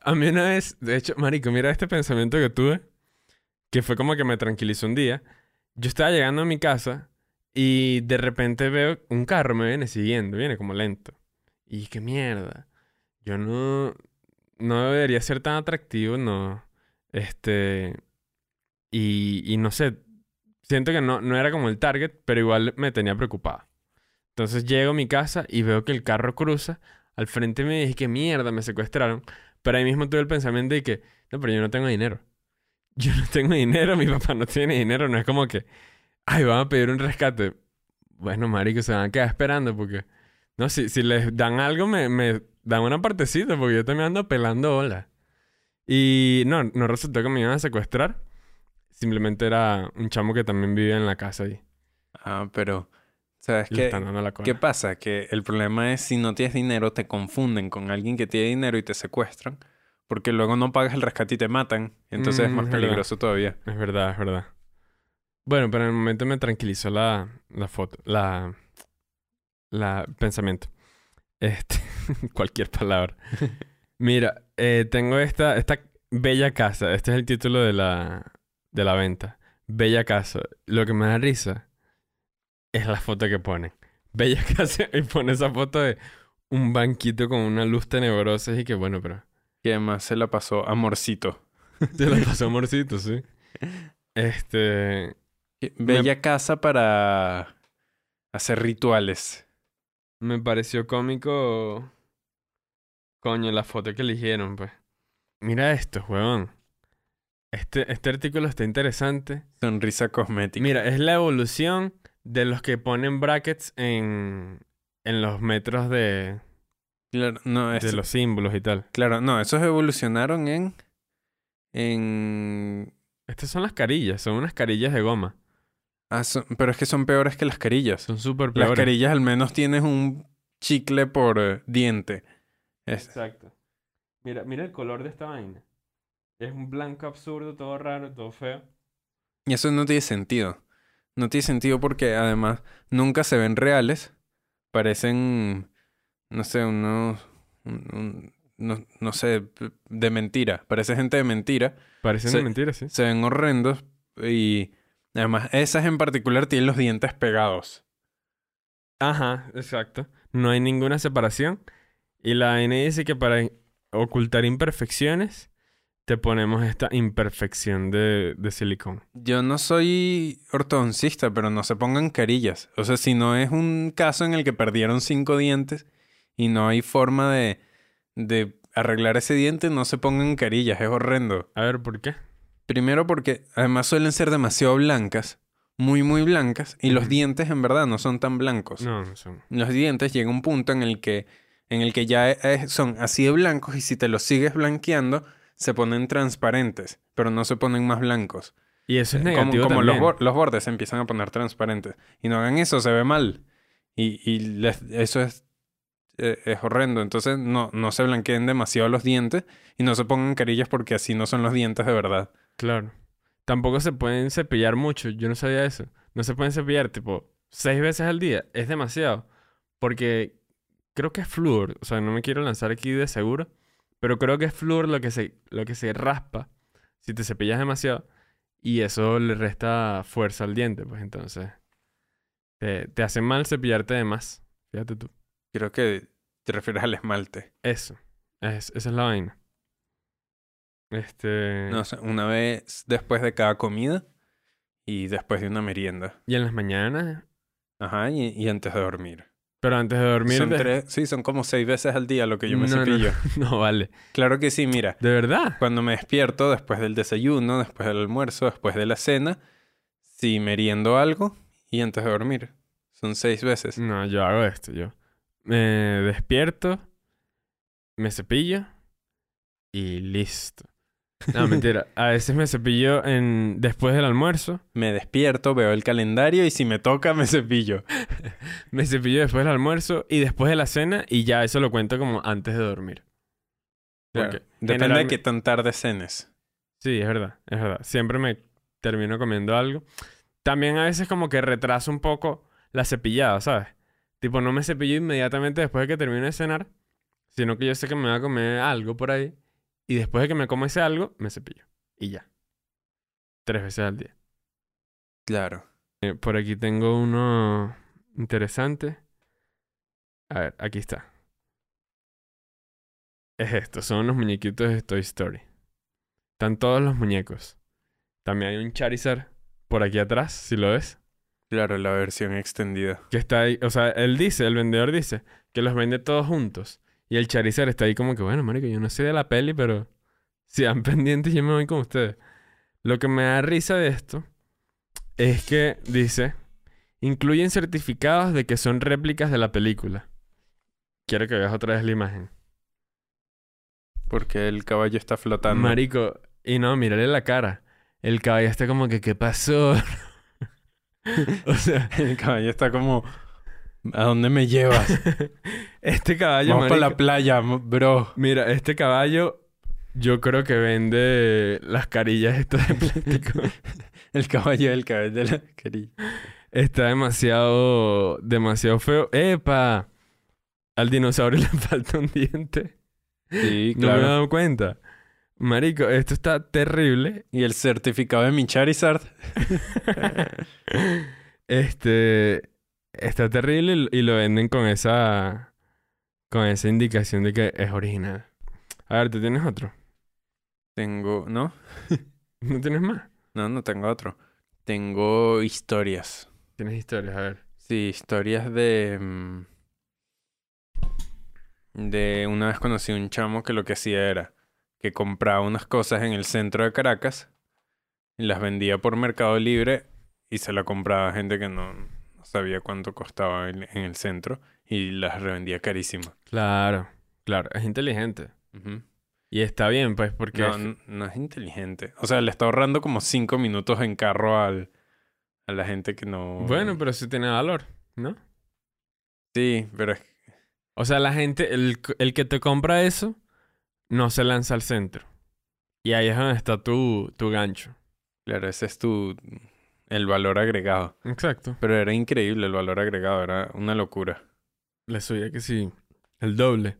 Speaker 2: a mí una vez, de hecho, marico, mira este pensamiento que tuve, que fue como que me tranquilizó un día. Yo estaba llegando a mi casa y de repente veo un carro me viene siguiendo, viene como lento. Y qué mierda. Yo no, no debería ser tan atractivo, no. Este, y, y no sé, siento que no, no era como el target, pero igual me tenía preocupado. Entonces llego a mi casa y veo que el carro cruza. Al frente me dije que mierda, me secuestraron. Pero ahí mismo tuve el pensamiento de que, no, pero yo no tengo dinero. Yo no tengo dinero, mi papá no tiene dinero. No es como que, ay, van a pedir un rescate. Bueno, marico, se van a quedar esperando porque, no, si, si les dan algo, me, me dan una partecita porque yo también ando pelando ola. Y no, no resultó que me iban a secuestrar. Simplemente era un chamo que también vivía en la casa ahí.
Speaker 1: Ah, pero, ¿sabes qué? ¿Qué pasa? Que el problema es si no tienes dinero, te confunden con alguien que tiene dinero y te secuestran. Porque luego no pagas el rescate y te matan. Entonces es
Speaker 2: Mm,
Speaker 1: más
Speaker 2: es verdad.
Speaker 1: peligroso todavía.
Speaker 2: Es verdad, es verdad. Bueno, pero en el momento me tranquilizó la, la foto, la, la pensamiento. Este, cualquier palabra. Mira, eh, tengo esta, esta bella casa. Este es el título de la, de la venta. Bella casa. Lo que me da risa es la foto que ponen. Bella casa y pone esa foto de un banquito con una luz tenebrosa y que bueno, pero
Speaker 1: Y además se la pasó amorcito.
Speaker 2: se la pasó amorcito, sí. Este,
Speaker 1: Bella casa para hacer rituales.
Speaker 2: Me pareció cómico. Coño, la foto que eligieron, pues. Mira esto, huevón. Este, este artículo está interesante.
Speaker 1: Sonrisa cosmética.
Speaker 2: Mira, es la evolución de los que ponen brackets en, en los metros de,
Speaker 1: Claro, no,
Speaker 2: de
Speaker 1: es-
Speaker 2: los símbolos y tal.
Speaker 1: claro, no, esos evolucionaron en. En.
Speaker 2: Estas son las carillas, son unas carillas de goma.
Speaker 1: Ah, son- pero es que son peores que las carillas.
Speaker 2: Son súper
Speaker 1: Las
Speaker 2: peores.
Speaker 1: carillas al menos tienes un chicle por eh, diente. Es-
Speaker 2: Exacto. Mira, mira el color de esta vaina. Es un blanco absurdo, todo raro, todo feo.
Speaker 1: Y eso no tiene sentido. No tiene sentido porque además nunca se ven reales. Parecen, no sé, unos, un- un- no, no sé, de mentira. Parece gente de mentira.
Speaker 2: Parecen
Speaker 1: Sí.
Speaker 2: de mentira, sí.
Speaker 1: Se ven horrendos y además esas en particular tienen los dientes pegados.
Speaker 2: Ajá, exacto. No hay ninguna separación. Y la AN dice que para ocultar imperfecciones, te ponemos esta imperfección de, de silicón.
Speaker 1: Yo no soy ortodoncista, pero no se pongan carillas. O sea, si no es un caso en el que perdieron cinco dientes y no hay forma de, de arreglar ese diente, no se pongan carillas. Es horrendo.
Speaker 2: A ver, ¿por qué?
Speaker 1: Primero porque además suelen ser demasiado blancas, muy, muy blancas, y los dientes en verdad no son tan blancos.
Speaker 2: No, no son.
Speaker 1: Los dientes llega un punto en el que, en el que ya eh, son así de blancos y si te los sigues blanqueando, se ponen transparentes, pero no se ponen más blancos.
Speaker 2: Y eso es
Speaker 1: Como,
Speaker 2: negativo
Speaker 1: como los, bor- los bordes se empiezan a poner transparentes. Y no hagan eso, se ve mal. Y, y les- eso es, eh, es horrendo. Entonces no, no se blanqueen demasiado los dientes y no se pongan carillas porque así no son los dientes de verdad.
Speaker 2: Claro. Tampoco se pueden cepillar mucho. Yo no sabía eso. No se pueden cepillar, tipo, seis veces al día. Es demasiado. Porque creo que es flúor. O sea, no me quiero lanzar aquí de seguro. Pero creo que es flúor lo que se, lo que se raspa si te cepillas demasiado. Y eso le resta fuerza al diente. Pues entonces, te, te hace mal cepillarte de más. Fíjate tú.
Speaker 1: Creo que te refieres al esmalte.
Speaker 2: Eso. Es, esa es la vaina. Este...
Speaker 1: No, sea, una vez después de cada comida y después de una merienda.
Speaker 2: Y en las mañanas.
Speaker 1: Ajá, y, y antes de dormir.
Speaker 2: Pero antes de dormir.
Speaker 1: Son
Speaker 2: de-
Speaker 1: tres, sí, son como seis veces al día lo que yo me
Speaker 2: No,
Speaker 1: cepillo.
Speaker 2: No, vale.
Speaker 1: Claro que sí, mira.
Speaker 2: ¿De verdad?
Speaker 1: Cuando me despierto, después del desayuno, después del almuerzo, después de la cena, si meriendo algo y antes de dormir. Son seis veces.
Speaker 2: No, yo hago esto, yo. Me despierto, me cepillo y listo. No, mentira. A veces me cepillo en... después del almuerzo.
Speaker 1: Me despierto, veo el calendario y si me toca, me cepillo.
Speaker 2: Me cepillo después del almuerzo y después de la cena y ya eso lo cuento como antes de dormir.
Speaker 1: Claro,
Speaker 2: Porque
Speaker 1: Depende de qué tan tarde cenes.
Speaker 2: Sí, es verdad, es verdad. Siempre me termino comiendo algo. También a veces como que retraso un poco la cepillada, ¿sabes? Tipo, no me cepillo inmediatamente después de que termine de cenar, sino que yo sé que me voy a comer algo por ahí Y después de que me como ese algo, me cepillo. Y ya. Tres veces al día.
Speaker 1: Claro.
Speaker 2: Eh, por aquí tengo uno interesante. A ver, aquí está. Es esto, son los muñequitos de Toy Story. Están todos los muñecos. También hay un Charizard por aquí atrás, si lo ves.
Speaker 1: Claro, la versión extendida.
Speaker 2: Que está ahí, o sea, él dice, el vendedor dice, que los vende todos juntos. Y el Charizard está ahí como que, bueno, marico, yo no sé de la peli, pero si han pendientes yo me voy con ustedes. Lo que me da risa de esto es que dice, incluyen certificados de que son réplicas de la película. Quiero que veas otra vez la imagen.
Speaker 1: Porque el caballo está flotando.
Speaker 2: Marico, y no, mírale la cara. El caballo está como que, ¿qué pasó? o sea,
Speaker 1: El caballo está como... ¿A dónde me llevas?
Speaker 2: este caballo,
Speaker 1: Vamos para la playa, bro.
Speaker 2: Mira, este caballo yo creo que vende las carillas estas de plástico.
Speaker 1: El caballo del caballo de la querilla.
Speaker 2: Está demasiado, demasiado feo. ¡Epa! Al dinosaurio le falta un diente.
Speaker 1: Sí,
Speaker 2: No me he
Speaker 1: claro.
Speaker 2: dado cuenta. Marico, esto está terrible.
Speaker 1: Y el certificado de mi Charizard.
Speaker 2: Este está terrible y y lo venden con esa con esa indicación de que es original. A ver, ¿tú tienes otro?
Speaker 1: Tengo... ¿No?
Speaker 2: ¿No tienes más?
Speaker 1: No, no tengo otro. Tengo historias.
Speaker 2: Tienes historias, a ver.
Speaker 1: Sí, historias de... mm, De una vez conocí un chamo que lo que hacía era que compraba unas cosas en el centro de Caracas y las vendía por Mercado Libre y se la compraba a gente que no sabía cuánto costaba en, en el centro y las revendía carísimas.
Speaker 2: Claro, claro, es inteligente. Y está bien, pues, porque
Speaker 1: No, no es inteligente. O sea, le está ahorrando como cinco minutos en carro al, a la gente que no...
Speaker 2: bueno, pero sí tiene valor, ¿no?
Speaker 1: Sí, pero es
Speaker 2: O sea, la gente, el, el que te compra eso, no se lanza al centro. Y ahí es donde está tu, tu gancho.
Speaker 1: Claro, ese es tu... el valor agregado.
Speaker 2: Exacto.
Speaker 1: Pero era increíble el valor agregado, era una locura.
Speaker 2: Le subía que sí, el doble.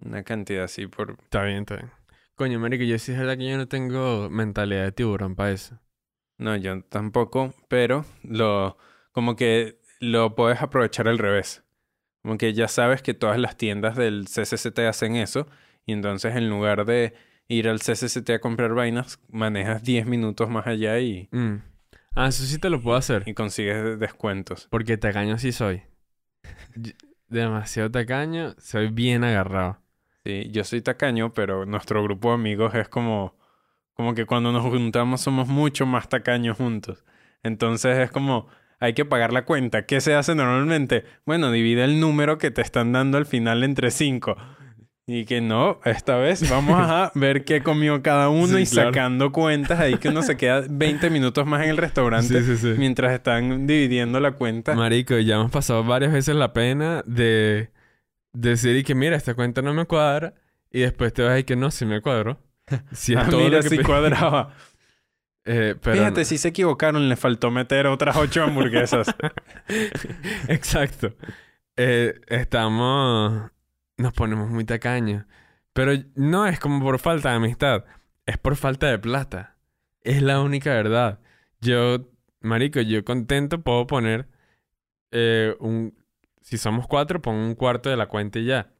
Speaker 1: Una cantidad así por...
Speaker 2: Está bien, está bien. Coño, marico, yo sí es verdad que yo no tengo mentalidad de tiburón para eso.
Speaker 1: No, yo tampoco, pero lo... como que lo puedes aprovechar al revés. Como que ya sabes que todas las tiendas del CCCT hacen eso y entonces en lugar de ir al CCCT a comprar vainas, manejas 10 minutos más allá y,
Speaker 2: Mm. Ah, eso sí te lo puedo hacer.
Speaker 1: y consigues descuentos.
Speaker 2: Porque tacaño sí soy. Demasiado tacaño, soy bien agarrado.
Speaker 1: Sí, yo soy tacaño, pero nuestro grupo de amigos es como, como que cuando nos juntamos somos mucho más tacaños juntos. Entonces es como, hay que pagar la cuenta. ¿Qué se hace normalmente? Bueno, divide el número que te están dando al final entre cinco. Y que no, esta vez vamos a ver qué comió cada uno
Speaker 2: Sí,
Speaker 1: y
Speaker 2: claro.
Speaker 1: sacando cuentas. Ahí que uno se queda 20 minutos más en el restaurante
Speaker 2: sí, sí.
Speaker 1: mientras están dividiendo la cuenta.
Speaker 2: Marico, ya hemos pasado varias veces la pena de decir y que mira, esta cuenta no me cuadra. Y después te vas y que no, sí me cuadró. Si es
Speaker 1: Ah,
Speaker 2: todo
Speaker 1: mira,
Speaker 2: lo que
Speaker 1: si
Speaker 2: pe-
Speaker 1: cuadraba.
Speaker 2: Eh, pero
Speaker 1: Fíjate,
Speaker 2: no.
Speaker 1: si se equivocaron, le faltó meter otras ocho hamburguesas.
Speaker 2: Exacto. Eh, estamos... Nos ponemos muy tacaños. Pero no es como por falta de amistad. Es por falta de plata. Es la única verdad. Yo, marico, yo contento puedo poner eh, un... Si somos cuatro, pongo un cuarto de la cuenta y ya.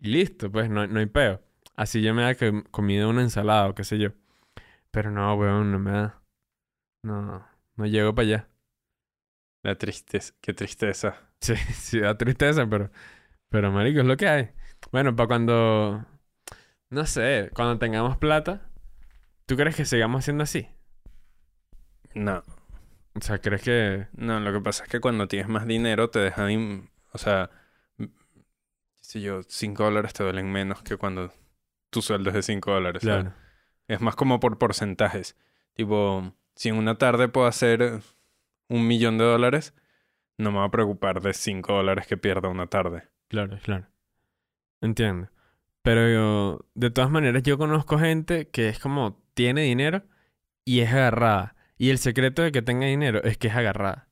Speaker 2: Y listo, pues no, no hay peo. Así yo me da que comido una ensalada o qué sé yo. Pero no, weón, no me da. No, no llego para allá.
Speaker 1: La tristeza, qué tristeza.
Speaker 2: Sí, sí, da tristeza, pero, pero marico, es lo que hay. Bueno, para cuando, no sé, cuando tengamos plata, ¿tú crees que sigamos haciendo así?
Speaker 1: No,
Speaker 2: O sea, ¿crees que...
Speaker 1: no, lo que pasa es que cuando tienes más dinero te dejan, o sea, sé yo, cinco dólares te duelen menos que cuando tu sueldo es de cinco dólares. ¿sabes?
Speaker 2: Claro.
Speaker 1: Es más como por porcentajes. Tipo, si en una tarde puedo hacer un millón de dólares, no me va a preocupar de cinco dólares que pierda una tarde.
Speaker 2: Claro, claro. Entiendo. Pero yo, de todas maneras, yo conozco gente que es como, tiene dinero y es agarrada. Y el secreto de que tenga dinero es que es agarrada.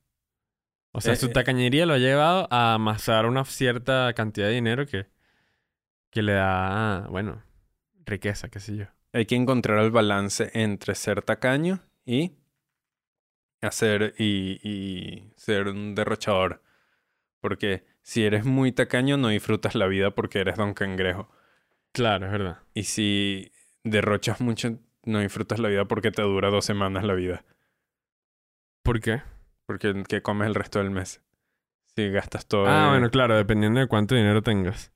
Speaker 2: O sea,
Speaker 1: Eh,
Speaker 2: su
Speaker 1: eh.
Speaker 2: tacañería lo ha llevado a amasar una cierta cantidad de dinero que, que le da, bueno, riqueza, qué sé yo.
Speaker 1: Hay que encontrar el balance entre ser tacaño y hacer y, y ser un derrochador. Porque si eres muy tacaño no disfrutas la vida porque eres don cangrejo.
Speaker 2: Claro, es verdad.
Speaker 1: Y si derrochas mucho no disfrutas la vida porque te dura dos semanas la vida.
Speaker 2: ¿Por qué?
Speaker 1: Porque que comes el resto del mes. Si gastas todo.
Speaker 2: Ah,
Speaker 1: en-
Speaker 2: bueno, claro, dependiendo de cuánto dinero tengas.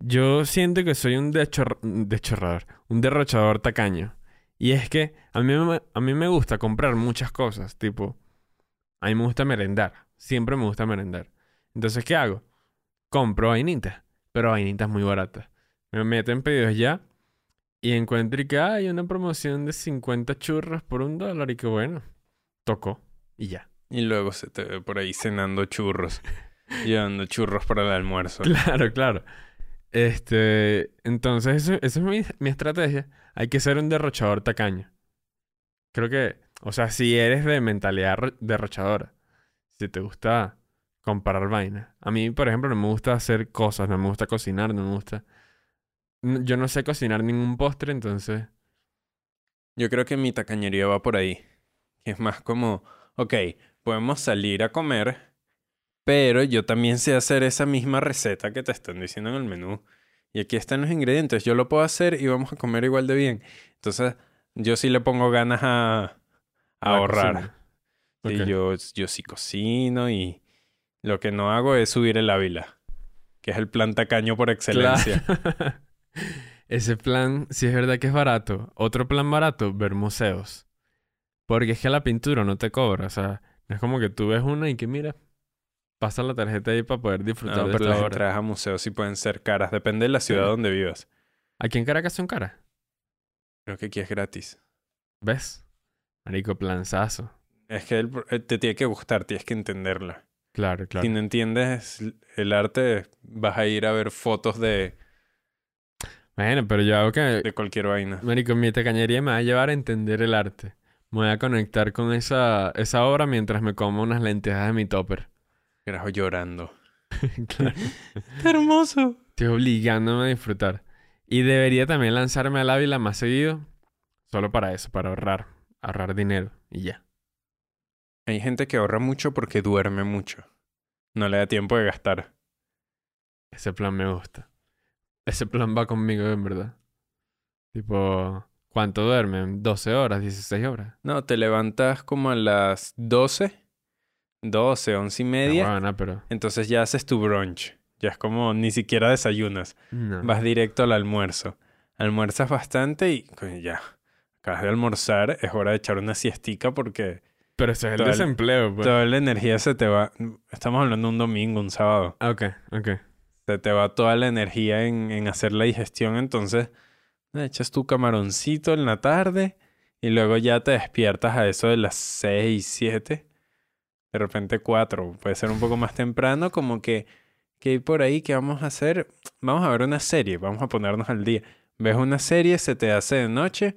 Speaker 2: Yo siento que soy un dechor- dechorrador, un derrochador tacaño. Y es que a mí, me, a mí me gusta comprar muchas cosas, tipo, a mí me gusta merendar, siempre me gusta merendar. Entonces, ¿qué hago? Compro vainitas, pero vainitas muy baratas. Me meto en pedidos ya y encuentro y que hay una promoción de 50 churros por un dólar y que bueno, tocó y ya.
Speaker 1: Y luego se te ve por ahí cenando churros. llevando churros para el almuerzo.
Speaker 2: Claro, claro. Este, entonces, eso, esa es mi, mi estrategia. Hay que ser un derrochador tacaño. Creo que, o sea, si eres de mentalidad ro- derrochadora, si te gusta comprar vainas. A mí, por ejemplo, no me gusta hacer cosas, no me gusta cocinar, no me gusta. Yo no sé cocinar ningún postre, entonces.
Speaker 1: Yo creo que mi tacañería va por ahí. Es más como, ok, podemos salir a comer, pero yo también sé hacer esa misma receta que te están diciendo en el menú. Y aquí están los ingredientes, yo lo puedo hacer y vamos a comer igual de bien. Entonces, yo sí le pongo ganas a, ahorrar. Sí,
Speaker 2: Ok.
Speaker 1: yo, yo sí cocino y lo que no hago es subir el Ávila, que es el plan tacaño por excelencia.
Speaker 2: Claro. Ese plan, si es verdad que es barato. Otro plan barato, ver museos. Porque es que la pintura no te cobra. O sea, no es como que tú ves una y que mira, pasa la tarjeta ahí para poder disfrutar
Speaker 1: No,
Speaker 2: de
Speaker 1: pero las
Speaker 2: obra.
Speaker 1: entradas a museos sí pueden ser caras, depende de la ciudad
Speaker 2: Sí.
Speaker 1: donde vivas.
Speaker 2: Aquí en Caracas son caras.
Speaker 1: Creo que aquí es gratis.
Speaker 2: ¿Ves? Marico, planzazo.
Speaker 1: Es que el- eh, te tiene que gustar, tienes que entenderla.
Speaker 2: Claro, claro.
Speaker 1: Si no entiendes el arte, vas a ir a ver fotos de,
Speaker 2: Bueno, pero yo hago que...
Speaker 1: de cualquier vaina.
Speaker 2: Marico, mi tacañería me va a llevar a entender el arte. Me voy a conectar con esa, esa obra mientras me como unas lentejas de mi topper.
Speaker 1: Carajo, llorando.
Speaker 2: claro.
Speaker 1: ¡Qué hermoso!
Speaker 2: Estoy obligándome a disfrutar. Y debería también lanzarme al Ávila más seguido. Solo para eso, para ahorrar. Ahorrar dinero. Y ya.
Speaker 1: Hay gente que ahorra mucho porque duerme mucho. No le da tiempo de gastar.
Speaker 2: Ese plan me gusta. Ese plan va conmigo, en verdad. Tipo, ¿cuánto duermen? ¿12 horas? ¿16 horas?
Speaker 1: No, te levantas como a las 12, 12, 11 y media.
Speaker 2: Ah, bueno, pero...
Speaker 1: Entonces ya haces tu brunch. Ya es como ni siquiera desayunas.
Speaker 2: No.
Speaker 1: Vas directo al almuerzo. Almuerzas bastante y ya. Acabas de almorzar, es hora de echar una siestica porque
Speaker 2: Pero ese es el desempleo, pues.
Speaker 1: toda la energía se te va. Estamos hablando un domingo, un sábado.
Speaker 2: Ah, Ok, ok.
Speaker 1: Se te va toda la energía en, en hacer la digestión. Entonces, echas tu camaroncito en la tarde y luego ya te despiertas a eso de las 6, 7. De repente 4. Puede ser un poco más temprano, como que, que hay por ahí que vamos a hacer. Vamos a ver una serie, vamos a ponernos al día. Ves una serie, se te hace de noche.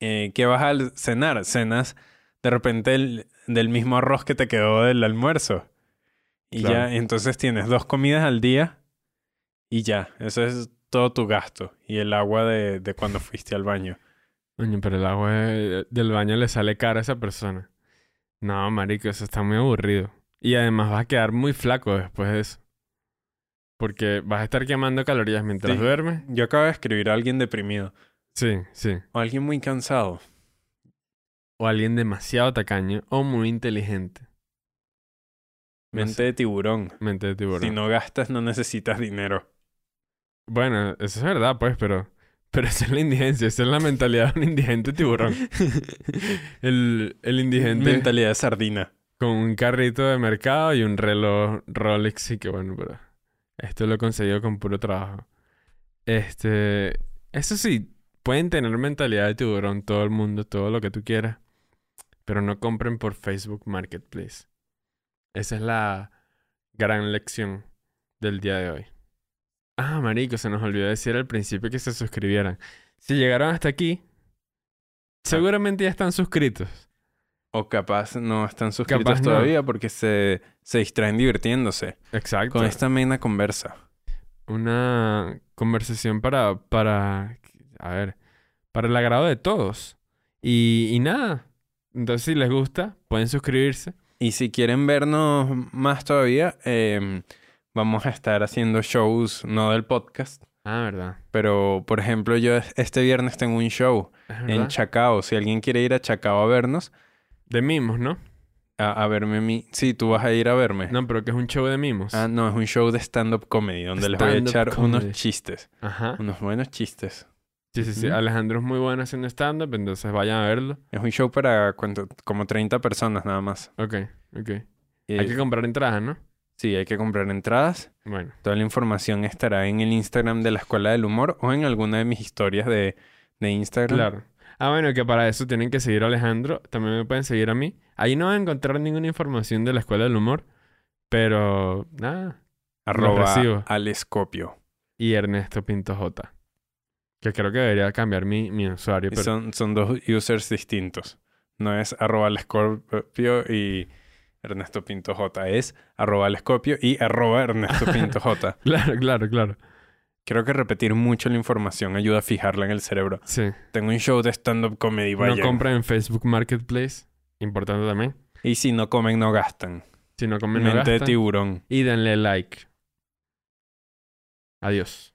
Speaker 1: Eh, ¿Qué vas a cenar? Cenas de repente el- del mismo arroz que te quedó del almuerzo. Y
Speaker 2: Claro.
Speaker 1: ya, entonces tienes dos comidas al día y ya, eso es todo tu gasto. Y el agua de, de cuando fuiste al baño.
Speaker 2: Pero el agua de- del baño le sale cara a esa persona. No, marico, eso está muy aburrido. Y además vas a quedar muy flaco después de eso. Porque vas a estar quemando calorías mientras
Speaker 1: Sí.
Speaker 2: duermes.
Speaker 1: Yo acabo de escribir a alguien deprimido
Speaker 2: Sí, sí.
Speaker 1: o alguien muy cansado.
Speaker 2: O alguien demasiado tacaño o muy inteligente. No
Speaker 1: Mente
Speaker 2: sé.
Speaker 1: de tiburón.
Speaker 2: Mente de tiburón.
Speaker 1: Si no gastas, no necesitas dinero.
Speaker 2: Bueno, eso es verdad, pues, pero... Pero esa es la indigencia, esa es la mentalidad de un indigente tiburón. El, el indigente
Speaker 1: Mentalidad de sardina.
Speaker 2: con un carrito de mercado y un reloj Rolex y que bueno, pero esto lo he conseguido con puro trabajo. Este, eso sí, pueden tener mentalidad de tiburón todo el mundo, todo lo que tú quieras, pero no compren por Facebook Marketplace. Esa es la gran lección del día de hoy. Ah, marico, se nos olvidó decir al principio que se suscribieran. Si llegaron hasta aquí, seguramente ya están suscritos.
Speaker 1: O capaz no están suscritos
Speaker 2: Capaz no.
Speaker 1: todavía porque se, se distraen divirtiéndose
Speaker 2: Exacto.
Speaker 1: con esta mena conversa.
Speaker 2: una conversación para, para, a ver, para el agrado de todos. Y, y nada, entonces si les gusta, pueden suscribirse.
Speaker 1: Y si quieren vernos más todavía, eh, vamos a estar haciendo shows, no del podcast,
Speaker 2: Ah, verdad.
Speaker 1: pero por ejemplo yo este viernes tengo un show
Speaker 2: Es
Speaker 1: en. Chacao. Si alguien quiere ir a Chacao a vernos,
Speaker 2: De mimos, ¿no?
Speaker 1: a, a verme a mí. Sí, tú vas a ir a verme.
Speaker 2: No, pero que es un show de mimos.
Speaker 1: Ah, no, es un show de stand-up comedy donde les voy a echar
Speaker 2: comedy.
Speaker 1: unos chistes.
Speaker 2: Ajá.
Speaker 1: Unos buenos chistes.
Speaker 2: Sí, sí, sí. Alejandro es muy bueno haciendo stand-up, entonces vayan a verlo.
Speaker 1: Es un show para como 30 personas nada más.
Speaker 2: Ok, ok.
Speaker 1: Y-
Speaker 2: Hay que comprar entradas, ¿no?
Speaker 1: sí, hay que comprar entradas.
Speaker 2: Bueno.
Speaker 1: Toda la información estará en el Instagram de la Escuela del Humor o en alguna de mis historias de, de Instagram.
Speaker 2: Claro. Ah, bueno, que para eso tienen que seguir a Alejandro. También me pueden seguir a mí. Ahí no van a encontrar ninguna información de la Escuela del Humor. Pero, nada.
Speaker 1: Arroba. Alescopio.
Speaker 2: Y Ernesto Pinto J. Que creo que debería cambiar mi, mi usuario. Pero...
Speaker 1: son, son dos users distintos. No es arroba Alescopio y Ernesto Pinto J. Es arroba Alescopio y arroba Ernesto Pinto J.
Speaker 2: Claro, claro, claro.
Speaker 1: Creo que repetir mucho la información ayuda a fijarla en el cerebro.
Speaker 2: Sí.
Speaker 1: Tengo un show de stand-up comedy, vayan.
Speaker 2: No compren en Facebook Marketplace. Importante también.
Speaker 1: Y si no comen, no gastan.
Speaker 2: Si no comen, no
Speaker 1: Mente de
Speaker 2: gastan.
Speaker 1: tiburón.
Speaker 2: Y denle like. Adiós.